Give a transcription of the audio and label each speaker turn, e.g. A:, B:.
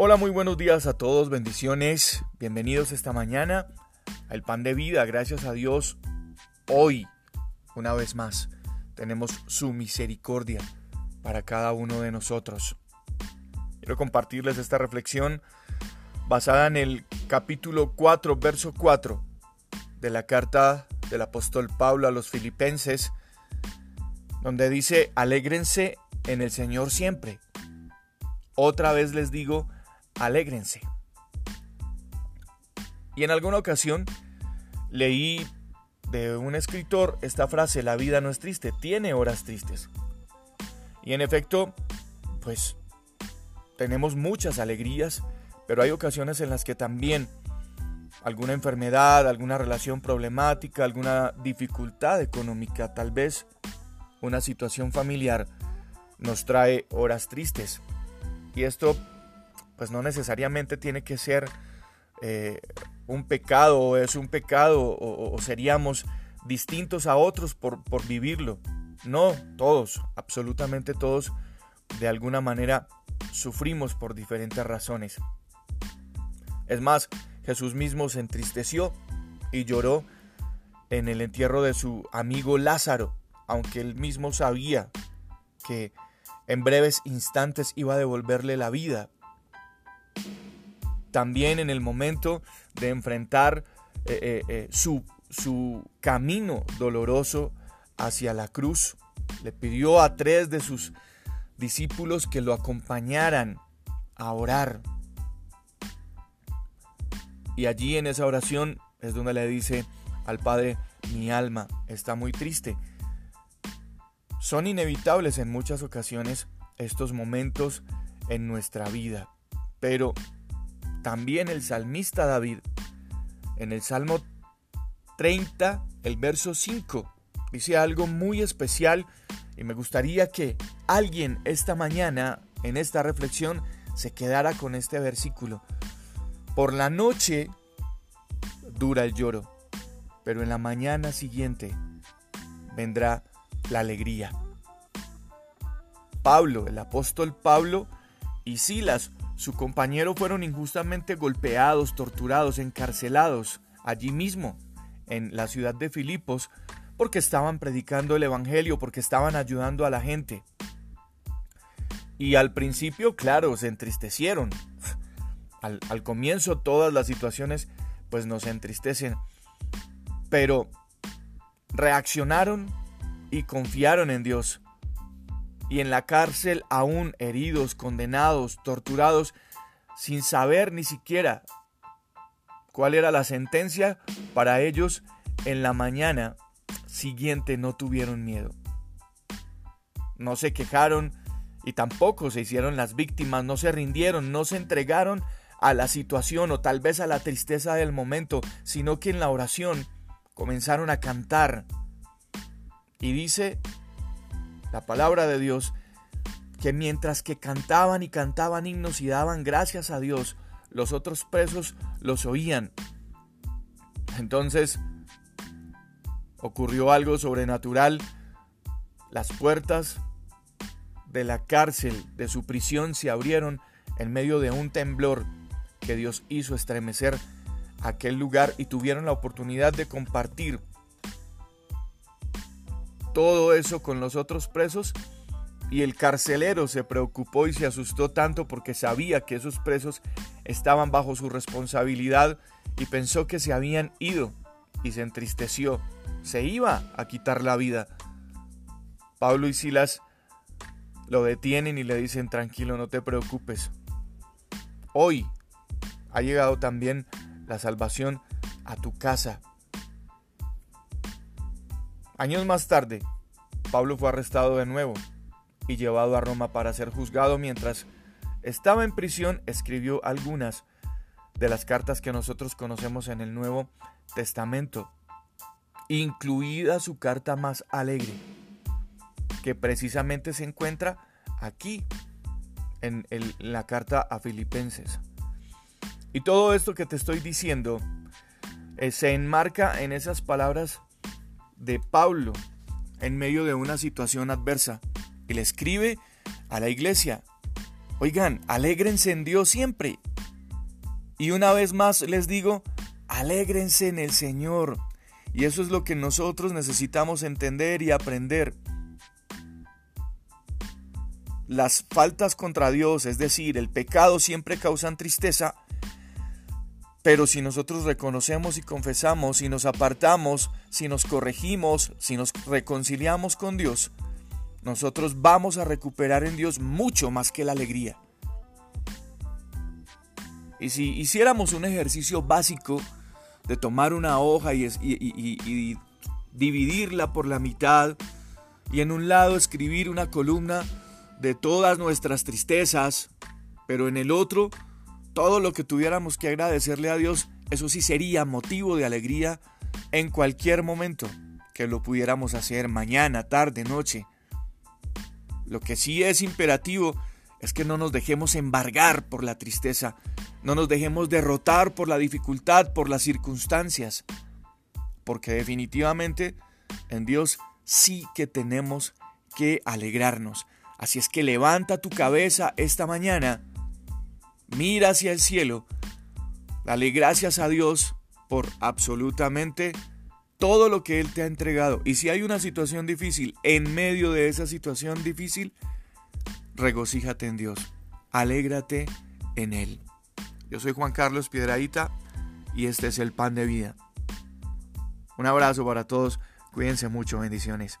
A: Hola, muy buenos días a todos, bendiciones, bienvenidos esta mañana al pan de vida, gracias a Dios. Hoy, una vez más, tenemos su misericordia para cada uno de nosotros. Quiero compartirles esta reflexión basada en el capítulo 4, verso 4 de la carta del apóstol Pablo a los filipenses, donde dice, alégrense en el Señor siempre. Otra vez les digo, alégrense. Y en alguna ocasión leí de un escritor esta frase, la vida no es triste, tiene horas tristes. Y en efecto, pues tenemos muchas alegrías, pero hay ocasiones en las que también alguna enfermedad, alguna relación problemática, alguna dificultad económica, tal vez una situación familiar, nos trae horas tristes. Y esto pues no necesariamente tiene que ser eh, un pecado o es un pecado o, seríamos distintos a otros por, por vivirlo. No, todos, absolutamente todos, de alguna manera sufrimos por diferentes razones. Es más, Jesús mismo se entristeció y lloró en el entierro de su amigo Lázaro, aunque él mismo sabía que en breves instantes iba a devolverle la vida también en el momento de enfrentar eh, eh, eh, su, su camino doloroso hacia la cruz. Le pidió a tres de sus discípulos que lo acompañaran a orar. Y allí en esa oración es donde le dice al Padre, mi alma está muy triste. Son inevitables en muchas ocasiones estos momentos en nuestra vida, pero también el salmista David, en el Salmo 30, el verso 5, dice algo muy especial y me gustaría que alguien esta mañana, en esta reflexión, se quedara con este versículo. Por la noche dura el lloro, pero en la mañana siguiente vendrá la alegría. Pablo, el apóstol Pablo y Silas su compañero fueron injustamente golpeados, torturados, encarcelados allí mismo, en la ciudad de Filipos, porque estaban predicando el Evangelio, porque estaban ayudando a la gente. Y al principio, claro, se entristecieron. Al, al comienzo todas las situaciones pues nos entristecen. Pero reaccionaron y confiaron en Dios y en la cárcel aún heridos, condenados, torturados, sin saber ni siquiera cuál era la sentencia, para ellos en la mañana siguiente no tuvieron miedo. No se quejaron y tampoco se hicieron las víctimas, no se rindieron, no se entregaron a la situación o tal vez a la tristeza del momento, sino que en la oración comenzaron a cantar. Y dice la palabra de Dios, que mientras que cantaban y cantaban himnos y daban gracias a Dios, los otros presos los oían. Entonces ocurrió algo sobrenatural. Las puertas de la cárcel, de su prisión, se abrieron en medio de un temblor que Dios hizo estremecer aquel lugar y tuvieron la oportunidad de compartir todo eso con los otros presos y el carcelero se preocupó y se asustó tanto porque sabía que esos presos estaban bajo su responsabilidad y pensó que se habían ido y se entristeció. Se iba a quitar la vida. Pablo y Silas lo detienen y le dicen tranquilo, no te preocupes. Hoy ha llegado también la salvación a tu casa. Años más tarde, Pablo fue arrestado de nuevo y llevado a Roma para ser juzgado mientras estaba en prisión escribió algunas de las cartas que nosotros conocemos en el Nuevo Testamento, incluida su carta más alegre, que precisamente se encuentra aquí, en, la carta a Filipenses. Y todo esto que te estoy diciendo eh, se enmarca en esas palabras de Pablo en medio de una situación adversa y le escribe a la iglesia Oigan, alégrense en Dios siempre. Y una vez más les digo, alégrense en el Señor. Y eso es lo que nosotros necesitamos entender y aprender. Las faltas contra Dios, es decir, el pecado siempre causan tristeza, pero si nosotros reconocemos y confesamos, si nos apartamos, si nos corregimos, si nos reconciliamos con Dios, nosotros vamos a recuperar en Dios mucho más que la alegría. Y si hiciéramos un ejercicio básico de tomar una hoja y, y, dividirla por la mitad y en un lado escribir una columna de todas nuestras tristezas, pero en el otro todo lo que tuviéramos que agradecerle a Dios, eso sí sería motivo de alegría en cualquier momento que lo pudiéramos hacer mañana, tarde, noche. Lo que sí es imperativo es que no nos dejemos embargar por la tristeza, no nos dejemos derrotar por la dificultad, por las circunstancias, porque definitivamente en Dios sí que tenemos que alegrarnos. Así es que levanta tu cabeza esta mañana, mira hacia el cielo, dale gracias a Dios por absolutamente todo lo que Él te ha entregado. Y si hay una situación difícil, en medio de esa situación difícil, regocíjate en Dios, alégrate en Él. Yo soy Juan Carlos Piedraíta y este es el pan de vida. Un abrazo para todos, cuídense mucho, bendiciones.